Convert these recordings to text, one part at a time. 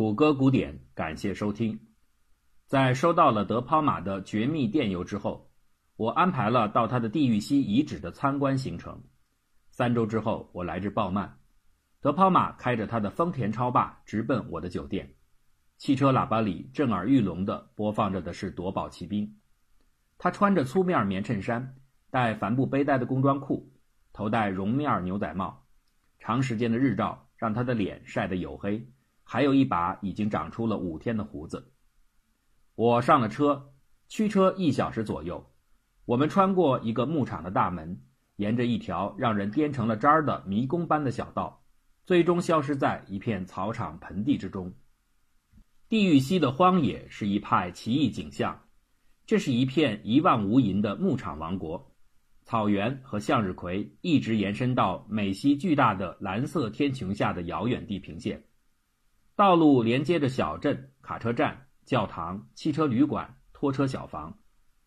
谷歌古典，感谢收听。在收到了德抛马的绝密电邮之后，我安排了到他的地狱溪遗址的参观行程。三周之后，我来至鲍曼，德抛马开着他的丰田超霸直奔我的酒店。汽车喇叭里震耳欲聋地播放着的是夺宝奇兵。他穿着粗面棉衬衫，戴帆布背带的工装裤，头戴绒面牛仔帽。长时间的日照让他的脸晒得黝黑。还有一把已经长出了五天的胡子。我上了车，驱车一小时左右，我们穿过一个牧场的大门，沿着一条让人颠成了渣儿的迷宫般的小道，最终消失在一片草场盆地之中。地狱溪的荒野是一派奇异景象，这是一片一望无垠的牧场王国，草原和向日葵一直延伸到美西巨大的蓝色天穹下的遥远地平线。道路连接着小镇、卡车站、教堂、汽车旅馆、拖车小房，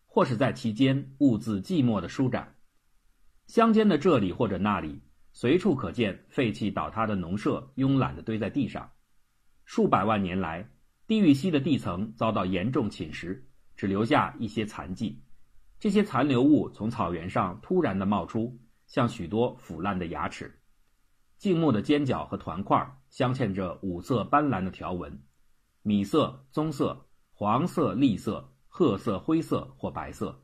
或是在其间兀自寂寞的舒展。乡间的这里或者那里，随处可见废弃倒塌的农舍，慵懒地堆在地上。数百万年来，地狱溪的地层遭到严重侵蚀，只留下一些残迹。这些残留物从草原上突然地冒出，像许多腐烂的牙齿。静默的尖角和团块镶嵌着五色斑斓的条纹：米色、棕色、黄色、栗色、褐色、灰色或白色。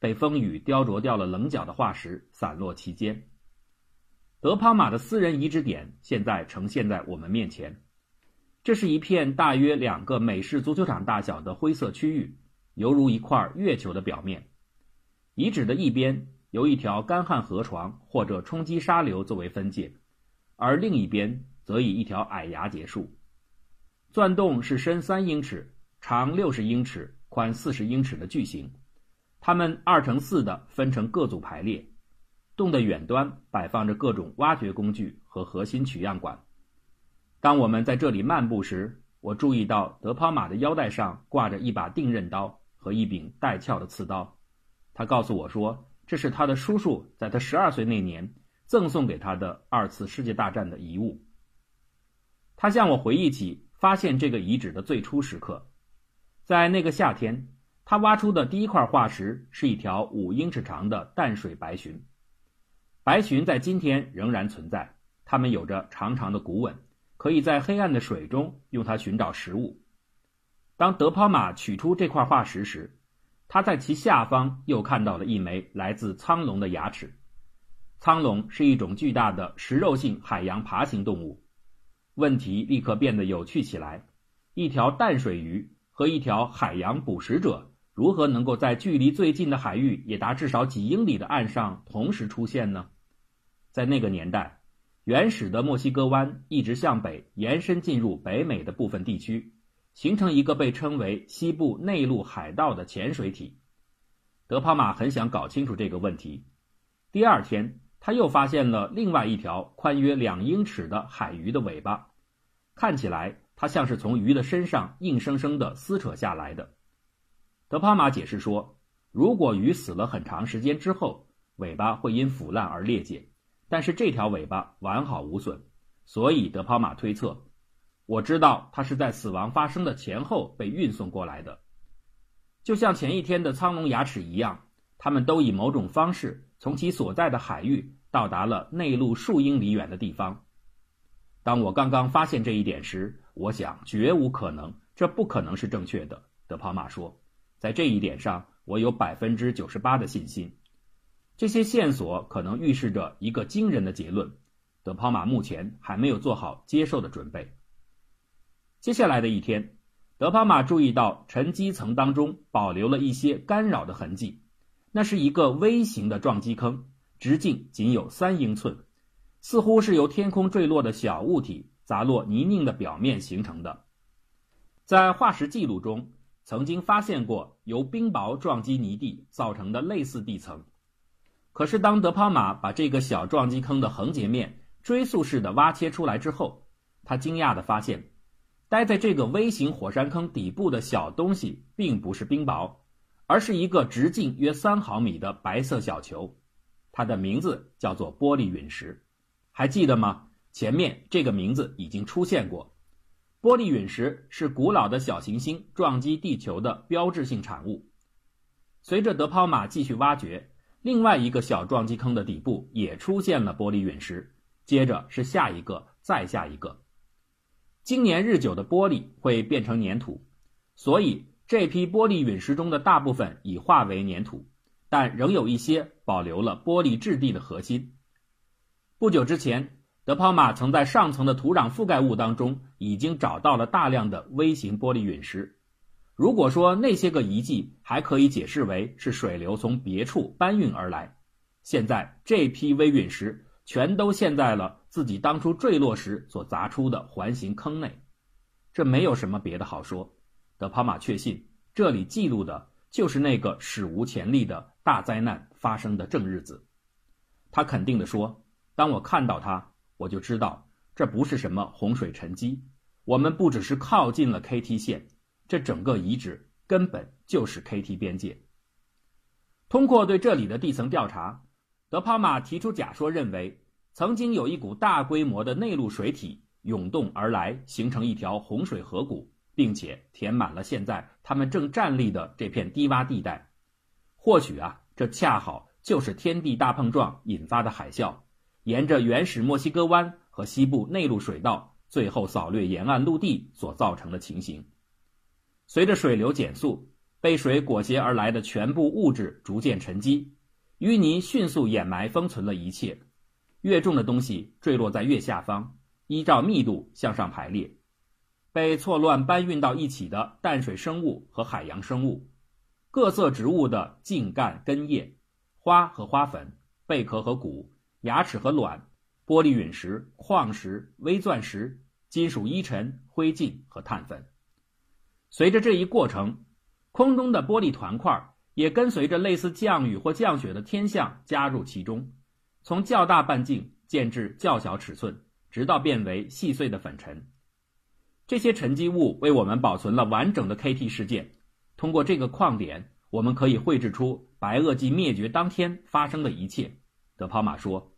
被风雨雕琢掉了棱角的化石散落其间。德帕马的私人遗址点现在呈现在我们面前。这是一片大约两个美式足球场大小的灰色区域，犹如一块月球的表面。遗址的一边由一条干旱河床或者冲击沙流作为分界。而另一边则以一条矮崖结束。钻洞是深三英尺、长六十英尺、宽四十英尺的巨型，它们二乘四的分成各组排列。洞的远端摆放着各种挖掘工具和核心取样管。当我们在这里漫步时，我注意到德抛马的腰带上挂着一把定刃刀和一柄带鞘的刺刀。他告诉我说，这是他的叔叔在他十二岁那年。赠送给他的二次世界大战的遗物。他向我回忆起发现这个遗址的最初时刻，在那个夏天，他挖出的第一块化石是一条五英尺长的淡水白鲟。白鲟在今天仍然存在，它们有着长长的骨吻，可以在黑暗的水中用它寻找食物。当德抛马取出这块化石时，他在其下方又看到了一枚来自苍龙的牙齿。苍龙是一种巨大的食肉性海洋爬行动物，问题立刻变得有趣起来：一条淡水鱼和一条海洋捕食者如何能够在距离最近的海域也达至少几英里的岸上同时出现呢？在那个年代，原始的墨西哥湾一直向北延伸进入北美的部分地区，形成一个被称为西部内陆海盗的潜水体。德帕马很想搞清楚这个问题。第二天。他又发现了另外一条宽约两英尺的海鱼的尾巴，看起来它像是从鱼的身上硬生生地撕扯下来的。德帕马解释说，如果鱼死了很长时间之后，尾巴会因腐烂而裂解，但是这条尾巴完好无损，所以德帕马推测，我知道它是在死亡发生的前后被运送过来的，就像前一天的苍龙牙齿一样，他们都以某种方式。从其所在的海域到达了内陆数英里远的地方。当我刚刚发现这一点时，我想绝无可能，这不可能是正确的。德帕马说，在这一点上，我有百分之九十八的信心。这些线索可能预示着一个惊人的结论。德帕马目前还没有做好接受的准备。接下来的一天，德帕马注意到沉积层当中保留了一些干扰的痕迹。那是一个微型的撞击坑，直径仅有三英寸，似乎是由天空坠落的小物体砸落泥泞的表面形成的。在化石记录中，曾经发现过由冰雹撞击泥地造成的类似地层。可是，当德帕马把这个小撞击坑的横截面追溯式的挖切出来之后，他惊讶地发现，待在这个微型火山坑底部的小东西并不是冰雹。而是一个直径约三毫米的白色小球，它的名字叫做玻璃陨石，还记得吗？前面这个名字已经出现过。玻璃陨石是古老的小行星撞击地球的标志性产物。随着德抛马继续挖掘，另外一个小撞击坑的底部也出现了玻璃陨石，接着是下一个，再下一个。经年日久的玻璃会变成粘土，所以这批玻璃陨石中的大部分已化为粘土，但仍有一些保留了玻璃质地的核心。不久之前，德抛马曾在上层的土壤覆盖物当中已经找到了大量的微型玻璃陨石。如果说那些个遗迹还可以解释为是水流从别处搬运而来，现在这批微陨石。全都陷在了自己当初坠落时所砸出的环形坑内，这没有什么别的好说。德帕马确信，这里记录的就是那个史无前例的大灾难发生的正日子。他肯定地说：“当我看到它，我就知道这不是什么洪水沉积。我们不只是靠近了 KT 线，这整个遗址根本就是 KT 边界。通过对这里的地层调查。”德帕马提出假说，认为曾经有一股大规模的内陆水体涌动而来，形成一条洪水河谷，并且填满了现在他们正站立的这片低洼地带。或许啊，这恰好就是天地大碰撞引发的海啸，沿着原始墨西哥湾和西部内陆水道，最后扫掠沿岸陆地所造成的情形。随着水流减速，被水裹挟而来的全部物质逐渐沉积。淤泥迅速掩埋封存了一切，越重的东西坠落在越下方，依照密度向上排列。被错乱搬运到一起的淡水生物和海洋生物，各色植物的茎干根叶，花和花粉，贝壳和骨，牙齿和卵，玻璃陨石、矿石、微钻石、金属衣尘、灰烬和碳粉。随着这一过程，空中的玻璃团块。也跟随着类似降雨或降雪的天象加入其中，从较大半径渐至较小尺寸，直到变为细碎的粉尘。这些沉积物为我们保存了完整的 KT 事件。通过这个矿点，我们可以绘制出白垩纪灭绝当天发生的一切。德抛马说：“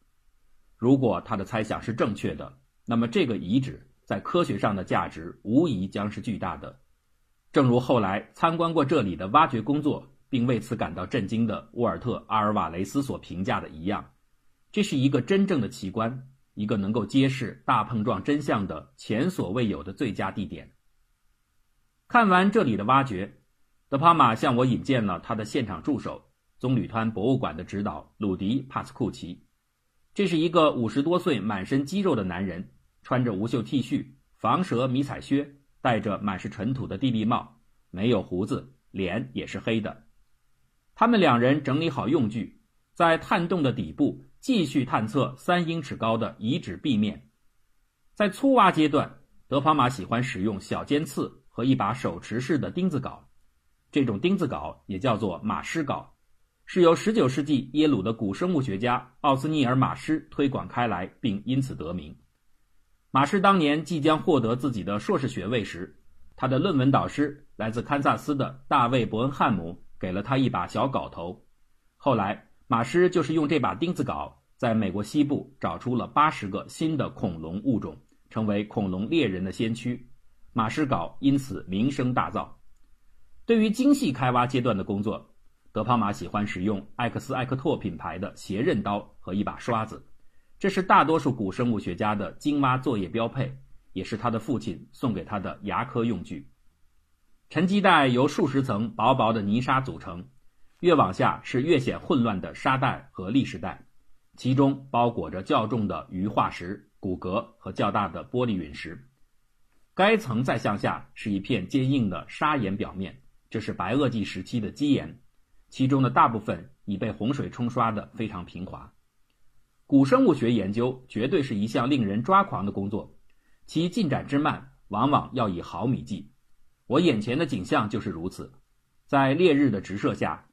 如果他的猜想是正确的，那么这个遗址在科学上的价值无疑将是巨大的。正如后来参观过这里的挖掘工作。”并为此感到震惊的沃尔特·阿尔瓦雷斯所评价的一样，这是一个真正的奇观，一个能够揭示大碰撞真相的前所未有的最佳地点。看完这里的挖掘，德帕马向我引荐了他的现场助手——棕榈滩博物馆的指导鲁迪·帕斯库奇。这是一个五十多岁、满身肌肉的男人，穿着无袖 T 恤、防蛇迷彩靴，戴着满是尘土的地笠帽，没有胡子，脸也是黑的。他们两人整理好用具，在探洞的底部继续探测三英尺高的遗址壁面。在粗挖阶段，德庞马喜欢使用小尖刺和一把手持式的钉子镐。这种钉子镐也叫做马狮镐，是由19世纪耶鲁的古生物学家奥斯尼尔·马狮推广开来，并因此得名。马狮当年即将获得自己的硕士学位时，他的论文导师来自堪萨斯的大卫·伯恩汉姆。给了他一把小镐头，后来马师就是用这把钉子镐，在美国西部找出了八十个新的恐龙物种，成为恐龙猎人的先驱。马师镐因此名声大噪。对于精细开挖阶段的工作，德庞马喜欢使用艾克斯艾克拓品牌的斜刃刀和一把刷子，这是大多数古生物学家的精挖作业标配，也是他的父亲送给他的牙科用具。沉积带由数十层薄薄的泥沙组成，越往下是越显混乱的沙带和砾石带，其中包裹着较重的鱼化石、骨骼和较大的玻璃陨石。该层再向下是一片坚硬的砂岩表面，这是白垩纪时期的基岩，其中的大部分已被洪水冲刷得非常平滑。古生物学研究绝对是一项令人抓狂的工作，其进展之慢往往要以毫米计。我眼前的景象就是如此，在烈日的直射下，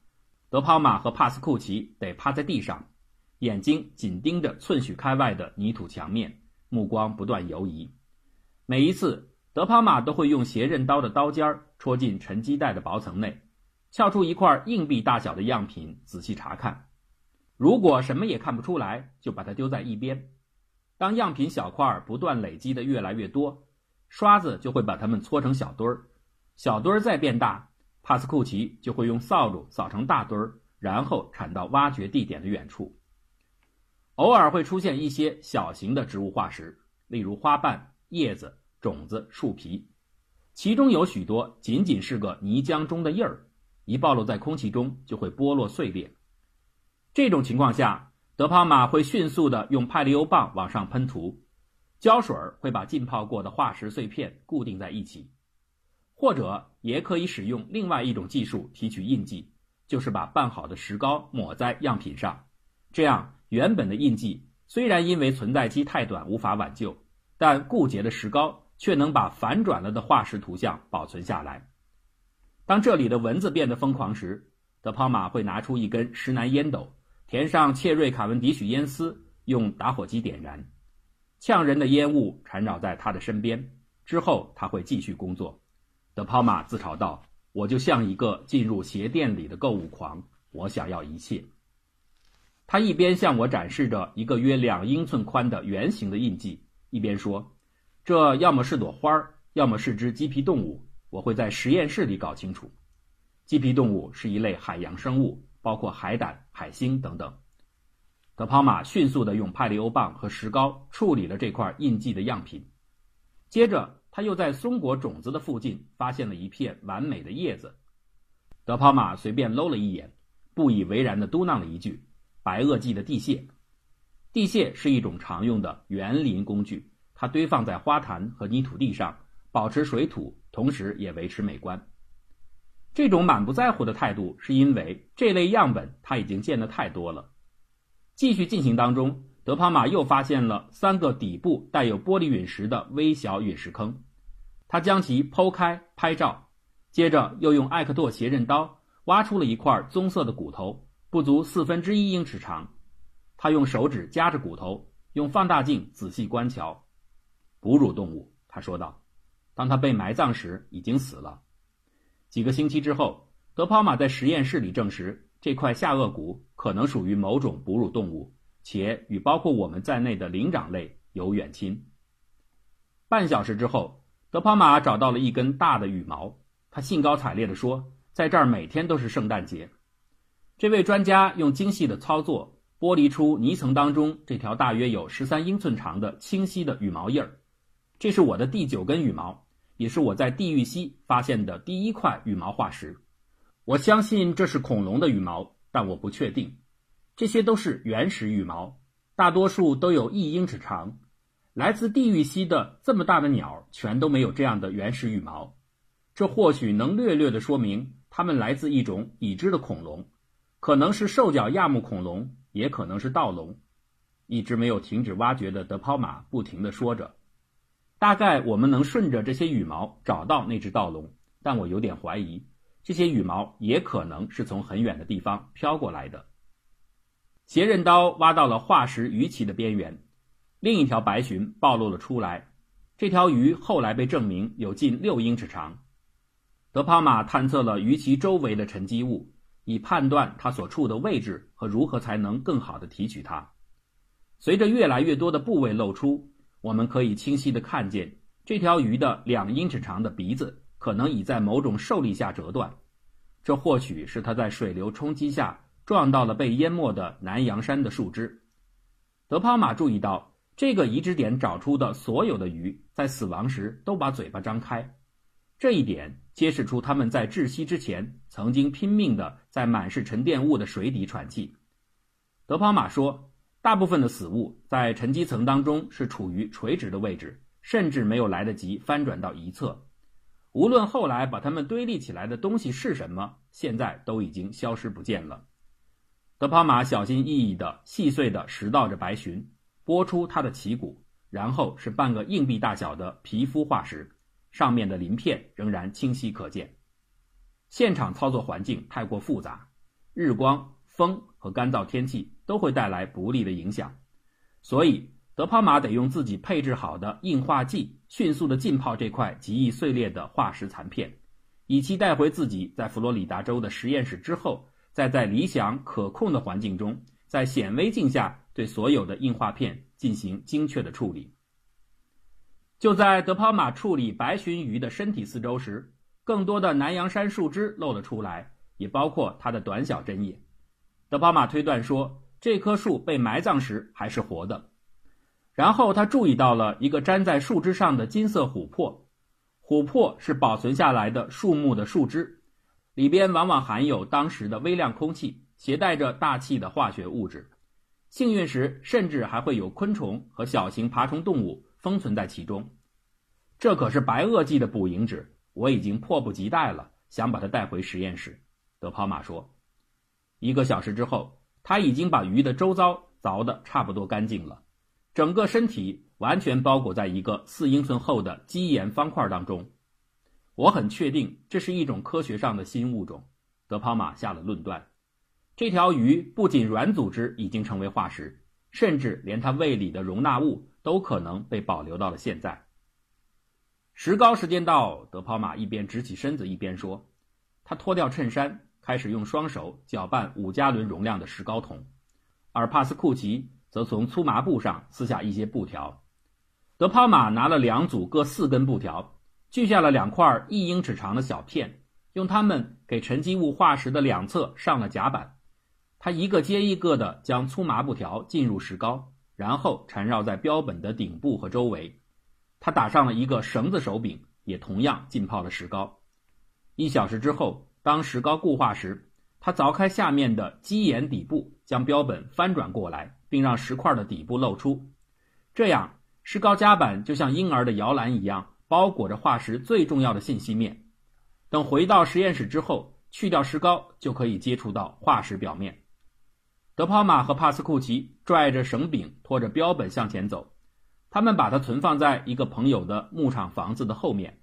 德帕马和帕斯库奇得趴在地上，眼睛紧盯着寸许开外的泥土墙面，目光不断游移。每一次，德帕马都会用斜刃刀的刀尖戳进沉积带的薄层内，撬出一块硬币大小的样品，仔细查看。如果什么也看不出来，就把它丢在一边。当样品小块不断累积的越来越多。刷子就会把它们搓成小堆儿，小堆儿再变大，帕斯库奇就会用扫帚扫成大堆儿，然后铲到挖掘地点的远处。偶尔会出现一些小型的植物化石，例如花瓣、叶子、种子、树皮，其中有许多仅仅是个泥浆中的印儿，一暴露在空气中就会剥落碎裂。这种情况下，德帕马会迅速地用派利欧棒往上喷涂，胶水会把浸泡过的化石碎片固定在一起，或者也可以使用另外一种技术提取印记，就是把拌好的石膏抹在样品上，这样。原本的印记虽然因为存在期太短无法挽救，但固结的石膏却能把反转了的化石图像保存下来。当这里的蚊子变得疯狂时，德泡马会拿出一根石楠烟斗，填上切瑞卡文迪许烟丝，用打火机点燃，呛人的烟雾缠绕在他的身边。之后他会继续工作。德帕马自嘲道：“我就像一个进入鞋店里的购物狂，我想要一切。”他一边向我展示着一个约两英寸宽的圆形的印记，一边说：“这要么是朵花，要么是只鸡皮动物。我会在实验室里搞清楚。鸡皮动物是一类海洋生物，包括海胆、海星等等。”德帕马迅速地用派利欧棒和石膏处理了这块印记的样品，接着他又在松果种子的附近发现了一片完美的叶子。德泡马随便搂了一眼，不以为然地嘟囔了一句。白垩纪的地蟹，地蟹是一种常用的园林工具，它堆放在花坛和泥土地上，保持水土，同时也维持美观。这种满不在乎的态度，是因为这类样本他已经见得太多了。继续进行当中，德帕马又发现了三个底部带有玻璃陨石的微小陨石坑，他将其剖开拍照，接着又用艾克托斜刃刀挖出了一块棕色的骨头。不足四分之一英尺长，他用手指夹着骨头，用放大镜仔细观瞧。哺乳动物，他说道。当他被埋葬时，已经死了。几个星期之后，德帕马在实验室里证实，这块下颚骨可能属于某种哺乳动物，且与包括我们在内的灵长类有远亲。半小时之后，德帕马找到了一根大的羽毛，他兴高采烈地说：“在这儿每天都是圣诞节。”这位专家用精细的操作剥离出泥层当中这条大约有十三英寸长的清晰的羽毛印儿。这是我的第九根羽毛，也是我在地狱溪发现的第一块羽毛化石。我相信这是恐龙的羽毛，但我不确定。这些都是原始羽毛，大多数都有一英尺长。来自地狱溪的这么大的鸟全都没有这样的原始羽毛，这或许能略略地说明它们来自一种已知的恐龙。可能是兽脚亚目恐龙，也可能是盗龙。一直没有停止挖掘的德抛马不停地说着：“大概我们能顺着这些羽毛找到那只盗龙，但我有点怀疑，这些羽毛也可能是从很远的地方飘过来的。”斜刃刀挖到了化石鱼鳍的边缘，另一条白鲟暴露了出来。这条鱼后来被证明有近六英尺长。德帕马探测了鱼鳍周围的沉积物。以判断它所处的位置和如何才能更好的提取它。随着越来越多的部位露出，我们可以清晰的看见这条鱼的两英尺长的鼻子可能已在某种受力下折断，这或许是它在水流冲击下撞到了被淹没的南洋山的树枝。德帕马注意到，这个移植点找出的所有的鱼在死亡时都把嘴巴张开。这一点揭示出他们在窒息之前曾经拼命地在满是沉淀物的水底喘气。德庞马说，大部分的死物在沉积层当中是处于垂直的位置，甚至没有来得及翻转到一侧。无论后来把它们堆立起来的东西是什么，现在都已经消失不见了。德帕马小心翼翼地细碎地拾到着白鲟，拨出它的鳍骨，然后是半个硬币大小的皮肤化石。上面的鳞片仍然清晰可见。现场操作环境太过复杂，日光、风和干燥天气都会带来不利的影响，所以德帕马得用自己配置好的硬化剂迅速的浸泡这块极易碎裂的化石残片，以期带回自己在佛罗里达州的实验室之后，再在理想可控的环境中，在显微镜下对所有的硬化片进行精确的处理。就在德抛马处理白鲟鱼的身体四周时，更多的南洋杉树枝露了出来，也包括它的短小针叶。德抛马推断说，这棵树被埋葬时还是活的。然后他注意到了一个粘在树枝上的金色琥珀，琥珀是保存下来的树木的树枝，里边往往含有当时的微量空气，携带着大气的化学物质。幸运时，甚至还会有昆虫和小型爬虫动物封存在其中。这可是白垩纪的捕蝇纸，我已经迫不及待了，想把它带回实验室。德跑马说：“一个小时之后，他已经把鱼的周遭凿得差不多干净了。”整个身体完全包裹在一个四英寸厚的基岩方块当中，我很确定这是一种科学上的新物种。德抛马下了论断：这条鱼不仅软组织已经成为化石，甚至连它胃里的容纳物都可能被保留到了现在。石膏时间到，德抛马一边直起身子一边说：“他脱掉衬衫，开始用双手搅拌五加仑容量的石膏桶，而帕斯库奇。”则从粗麻布上撕下一些布条，德抛马拿了两组各四根布条，锯下了两块一英尺长的小片，用它们给沉积物化石的两侧上了甲板。他一个接一个地将粗麻布条浸入石膏，然后缠绕在标本的顶部和周围。他打上了一个绳子手柄，也同样浸泡了石膏。一小时之后，当石膏固化时，他凿开下面的基岩底部，将标本翻转过来。并让石块的底部露出，这样石膏夹板就像婴儿的摇篮一样，包裹着化石最重要的信息面。等回到实验室之后，去掉石膏就可以接触到化石表面。德抛马和帕斯库奇拽着绳柄，拖着标本向前走。他们把它存放在一个朋友的牧场房子的后面。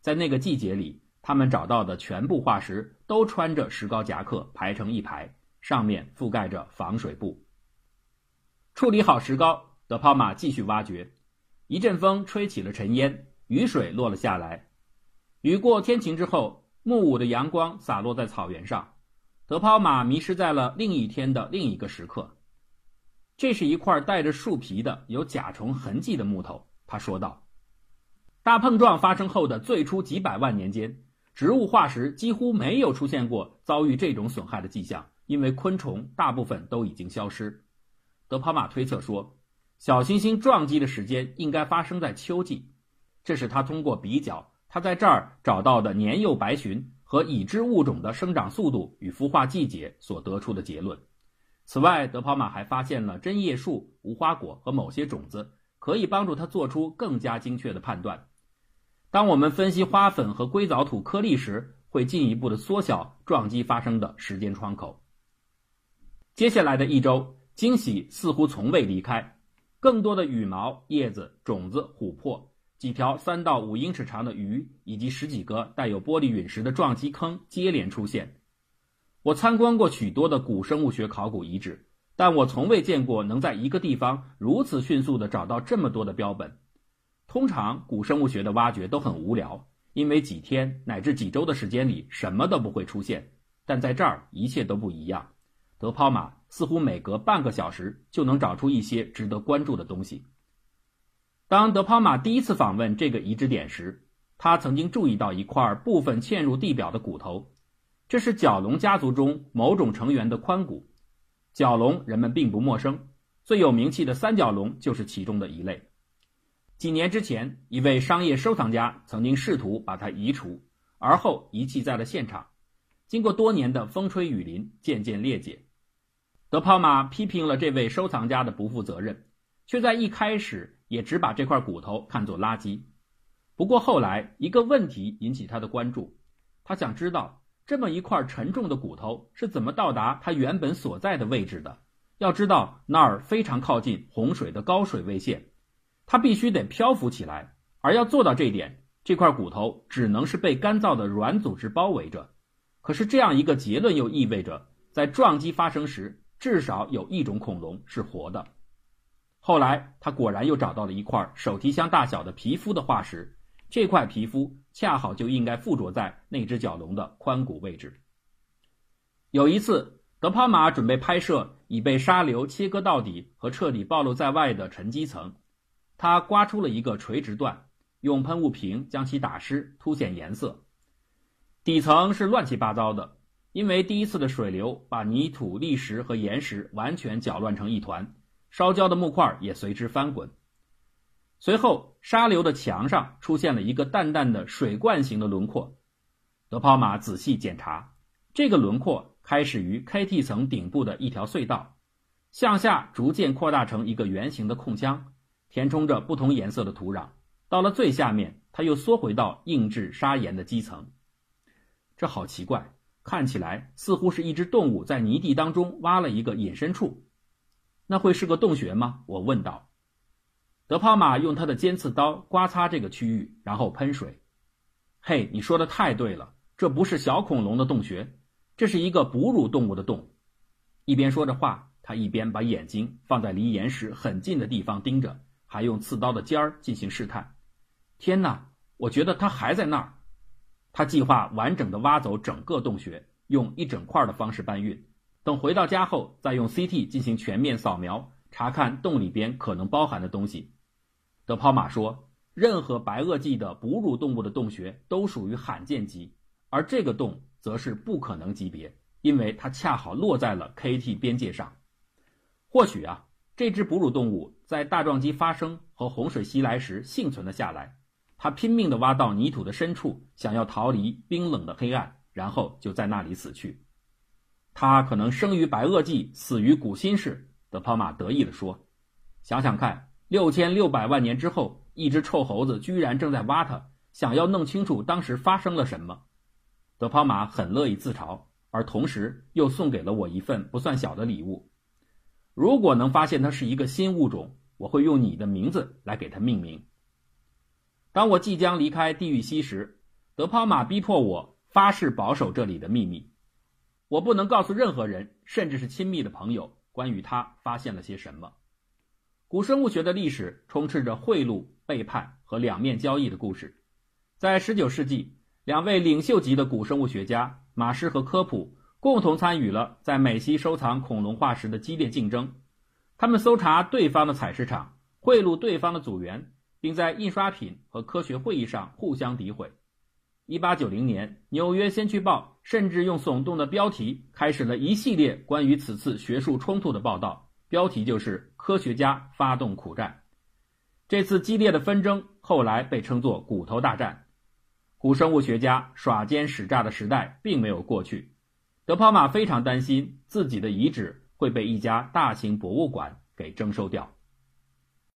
在那个季节里，他们找到的全部化石都穿着石膏夹克，排成一排，上面覆盖着防水布。处理好石膏，德抛马继续挖掘。一阵风吹起了尘烟，雨水落了下来。雨过天晴之后，暮午的阳光洒落在草原上。德抛马迷失在了另一天的另一个时刻。这是一块带着树皮的、有甲虫痕迹的木头，他说道。大碰撞发生后的最初几百万年间，植物化石几乎没有出现过遭遇这种损害的迹象，因为昆虫大部分都已经消失。德帕马推测说，小行星撞击的时间应该发生在秋季，这是他通过比较他在这儿找到的年幼白鲟和已知物种的生长速度与孵化季节所得出的结论。此外，德跑马还发现了针叶树、无花果和某些种子，可以帮助他做出更加精确的判断。当我们分析花粉和硅藻土颗粒时，会进一步的缩小撞击发生的时间窗口。接下来的一周。惊喜似乎从未离开，更多的羽毛、叶子、种子、琥珀，几条三到五英尺长的鱼，以及十几个带有玻璃陨石的撞击坑接连出现。我参观过许多的古生物学考古遗址，但我从未见过能在一个地方如此迅速地找到这么多的标本。通常，古生物学的挖掘都很无聊，因为几天乃至几周的时间里什么都不会出现。但在这儿，一切都不一样。德抛马似乎每隔半个小时就能找出一些值得关注的东西。当德抛马第一次访问这个遗址点时，他曾经注意到一块部分嵌入地表的骨头，这是角龙家族中某种成员的髋骨。角龙人们并不陌生，最有名气的三角龙就是其中的一类。几年之前，一位商业收藏家曾经试图把它移除，而后遗弃在了现场。经过多年的风吹雨淋，渐渐裂解。德抛马批评了这位收藏家的不负责任，却在一开始也只把这块骨头看作垃圾。不过后来一个问题引起他的关注，他想知道这么一块沉重的骨头是怎么到达它原本所在的位置的。要知道那儿非常靠近洪水的高水位线，它必须得漂浮起来。而要做到这一点，这块骨头只能是被干燥的软组织包围着。可是这样一个结论又意味着，在撞击发生时。至少有一种恐龙是活的。后来，他果然又找到了一块手提箱大小的皮肤的化石，这块皮肤恰好就应该附着在那只角龙的髋骨位置。有一次，德帕马准备拍摄已被沙流切割到底和彻底暴露在外的沉积层，他刮出了一个垂直段，用喷雾瓶将其打湿，凸显颜色。底层是乱七八糟的，因为第一次的水流把泥土、砾石和岩石完全搅乱成一团，烧焦的木块也随之翻滚。随后，沙流的墙上出现了一个淡淡的水罐形的轮廓。德泡马仔细检查，这个轮廓开始于 KT 层顶部的一条隧道，向下逐渐扩大成一个圆形的空腔，填充着不同颜色的土壤。到了最下面，它又缩回到硬质砂岩的基层。这好奇怪，看起来似乎是一只动物在泥地当中挖了一个隐身处。那会是个洞穴吗？我问道。德帕马用他的尖刺刀刮擦这个区域，然后喷水。嘿，你说的太对了，这不是小恐龙的洞穴，这是一个哺乳动物的洞。一边说着话，他一边把眼睛放在离岩石很近的地方盯着，还用刺刀的尖儿进行试探。天哪，我觉得它还在那儿。他计划完整的挖走整个洞穴，用一整块的方式搬运。等回到家后，再用 CT 进行全面扫描，查看洞里边可能包含的东西。德抛马说：“任何白垩纪的哺乳动物的洞穴都属于罕见级，而这个洞则是不可能级别，因为它恰好落在了 KT 边界上。或许啊，这只哺乳动物在大撞击发生和洪水袭来时幸存了下来。”它拼命地挖到泥土的深处，想要逃离冰冷的黑暗，然后就在那里死去。他可能生于白垩纪，死于古新世。德抛马得意地说：“想想看，六千六百万年之后，一只臭猴子居然正在挖它，想要弄清楚当时发生了什么。”德抛马很乐意自嘲，而同时又送给了我一份不算小的礼物。如果能发现它是一个新物种，我会用你的名字来给它命名。当我即将离开地狱溪时，德抛马逼迫我发誓保守这里的秘密。我不能告诉任何人，甚至是亲密的朋友，关于他发现了些什么。古生物学的历史充斥着贿赂、背叛和两面交易的故事。在19世纪，两位领袖级的古生物学家马施和科普共同参与了在美西收藏恐龙化石的激烈竞争。他们搜查对方的采石场，贿赂对方的组员。并在印刷品和科学会议上互相诋毁。一八九零年，《纽约先驱报》甚至用耸动的标题开始了一系列关于此次学术冲突的报道，标题就是“科学家发动苦战”。这次激烈的纷争后来被称作“骨头大战”。古生物学家耍奸使诈的时代并没有过去。德抛马非常担心自己的遗址会被一家大型博物馆给征收掉。